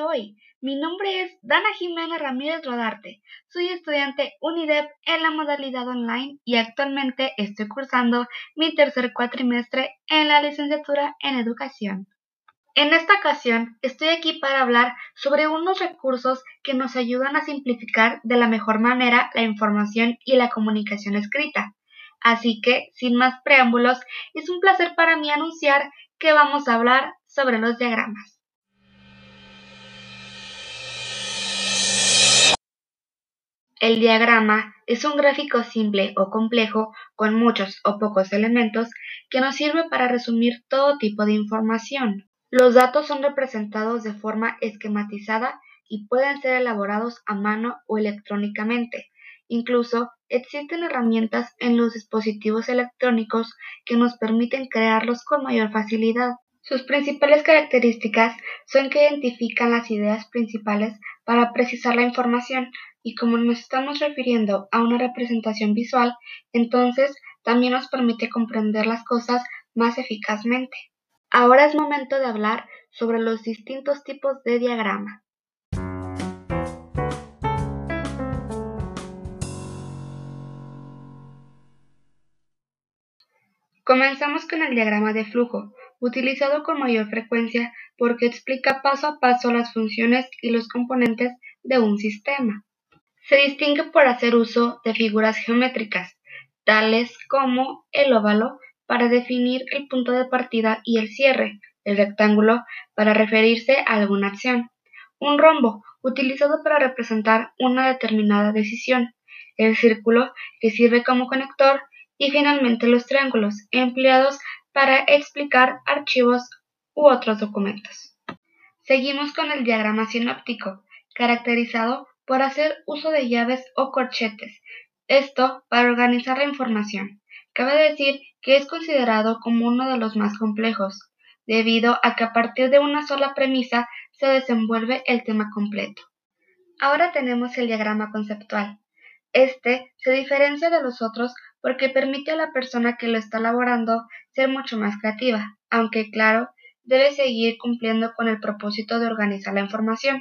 hoy. Mi nombre es Dana Jimena Ramírez Rodarte. Soy estudiante UNIDEP en la modalidad online y actualmente estoy cursando mi tercer cuatrimestre en la licenciatura en educación. En esta ocasión estoy aquí para hablar sobre unos recursos que nos ayudan a simplificar de la mejor manera la información y la comunicación escrita. Así que, sin más preámbulos, es un placer para mí anunciar que vamos a hablar sobre los diagramas. El diagrama es un gráfico simple o complejo con muchos o pocos elementos que nos sirve para resumir todo tipo de información. Los datos son representados de forma esquematizada y pueden ser elaborados a mano o electrónicamente. Incluso existen herramientas en los dispositivos electrónicos que nos permiten crearlos con mayor facilidad. Sus principales características son que identifican las ideas principales para precisar la información y como nos estamos refiriendo a una representación visual, entonces también nos permite comprender las cosas más eficazmente. Ahora es momento de hablar sobre los distintos tipos de diagrama. Comenzamos con el diagrama de flujo, utilizado con mayor frecuencia porque explica paso a paso las funciones y los componentes de un sistema. Se distingue por hacer uso de figuras geométricas, tales como el óvalo, para definir el punto de partida y el cierre, el rectángulo para referirse a alguna acción, un rombo utilizado para representar una determinada decisión, el círculo que sirve como conector y finalmente los triángulos empleados para explicar archivos u otros documentos. Seguimos con el diagrama sinóptico, caracterizado por hacer uso de llaves o corchetes, esto para organizar la información. Cabe decir que es considerado como uno de los más complejos, debido a que a partir de una sola premisa se desenvuelve el tema completo. Ahora tenemos el diagrama conceptual. Este se diferencia de los otros porque permite a la persona que lo está elaborando ser mucho más creativa, aunque claro, debe seguir cumpliendo con el propósito de organizar la información,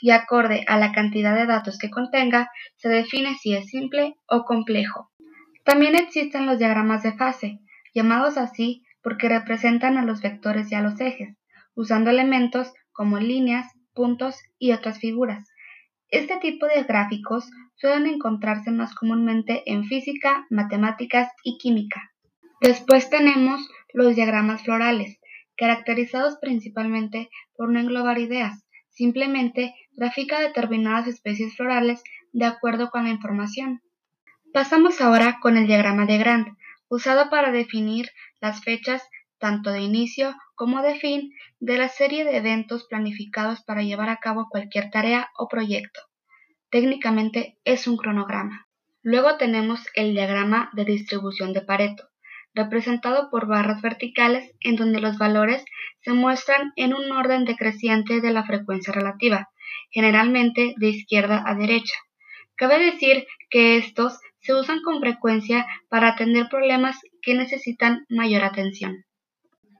y acorde a la cantidad de datos que contenga, se define si es simple o complejo. También existen los diagramas de fase, llamados así porque representan a los vectores y a los ejes, usando elementos como líneas, puntos y otras figuras. Este tipo de gráficos suelen encontrarse más comúnmente en física, matemáticas y química. Después tenemos los diagramas florales, caracterizados principalmente por no englobar ideas, simplemente grafica determinadas especies florales de acuerdo con la información. Pasamos ahora con el diagrama de Grant, usado para definir las fechas tanto de inicio como de fin de la serie de eventos planificados para llevar a cabo cualquier tarea o proyecto. Técnicamente es un cronograma. Luego tenemos el diagrama de distribución de Pareto, representado por barras verticales en donde los valores se muestran en un orden decreciente de la frecuencia relativa, generalmente de izquierda a derecha. Cabe decir que estos se usan con frecuencia para atender problemas que necesitan mayor atención.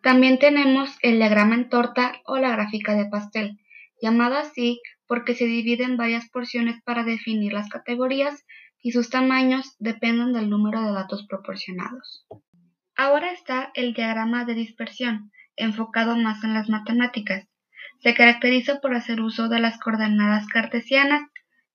También tenemos el diagrama en torta o la gráfica de pastel, llamada así porque se divide en varias porciones para definir las categorías y sus tamaños dependen del número de datos proporcionados. Ahora está el diagrama de dispersión, enfocado más en las matemáticas. Se caracteriza por hacer uso de las coordenadas cartesianas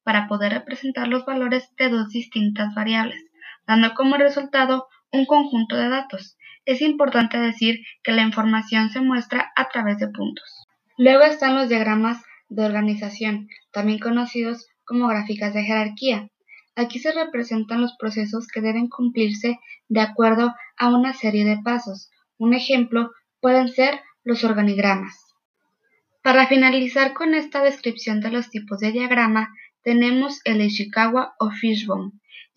para poder representar los valores de dos distintas variables, dando como resultado un conjunto de datos. Es importante decir que la información se muestra a través de puntos. Luego están los diagramas de organización, también conocidos como gráficas de jerarquía. Aquí se representan los procesos que deben cumplirse de acuerdo a una serie de pasos. Un ejemplo pueden ser los organigramas. Para finalizar con esta descripción de los tipos de diagrama, tenemos el Ishikawa o Fishbone,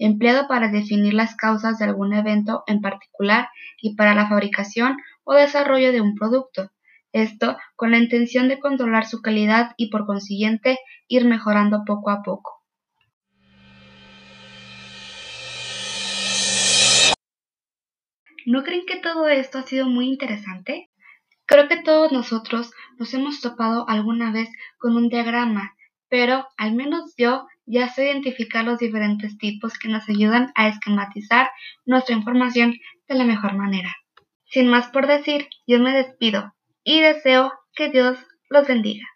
empleado para definir las causas de algún evento en particular y para la fabricación o desarrollo de un producto. Esto con la intención de controlar su calidad y por consiguiente ir mejorando poco a poco. ¿No creen que todo esto ha sido muy interesante? Creo que todos nosotros nos hemos topado alguna vez con un diagrama, pero al menos yo ya sé identificar los diferentes tipos que nos ayudan a esquematizar nuestra información de la mejor manera. Sin más por decir, yo me despido y deseo que Dios los bendiga.